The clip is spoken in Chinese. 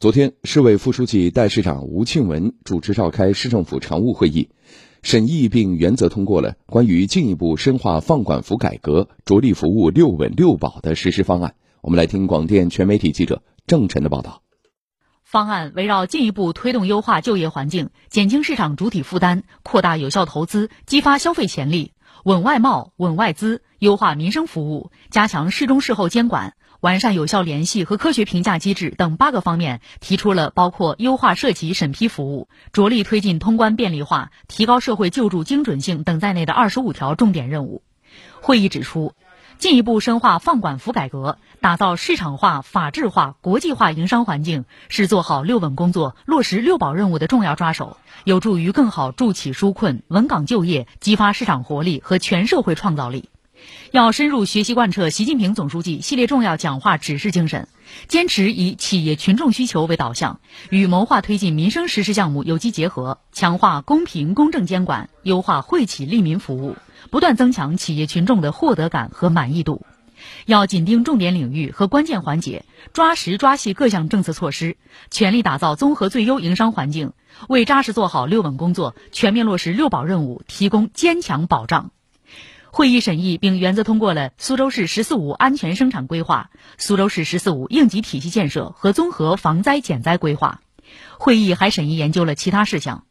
昨天，市委副书记、代市长吴庆文主持召开市政府常务会议，审议并原则通过了关于进一步深化放管服改革、着力服务“六稳六保”的实施方案。我们来听广电全媒体记者郑晨的报道。方案围绕进一步推动优化就业环境、减轻市场主体负担、扩大有效投资、激发消费潜力、稳外贸、稳外资、优化民生服务、加强事中事后监管。完善有效联系和科学评价机制等八个方面，提出了包括优化涉及审批服务、着力推进通关便利化、提高社会救助精准性等在内的二十五条重点任务。会议指出，进一步深化放管服改革，打造市场化、法治化、国际化营商环境，是做好六稳工作、落实六保任务的重要抓手，有助于更好筑起纾困、稳岗就业、激发市场活力和全社会创造力。要深入学习贯彻习近平总书记系列重要讲话指示精神，坚持以企业群众需求为导向，与谋划推进民生实施项目有机结合，强化公平公正监管，优化惠企利民服务，不断增强企业群众的获得感和满意度。要紧盯重点领域和关键环节，抓实抓细各项政策措施，全力打造综合最优营商环境，为扎实做好六稳工作、全面落实六保任务提供坚强保障。会议审议并原则通过了苏州市“十四五”安全生产规划、苏州市“十四五”应急体系建设和综合防灾减灾规划。会议还审议研究了其他事项，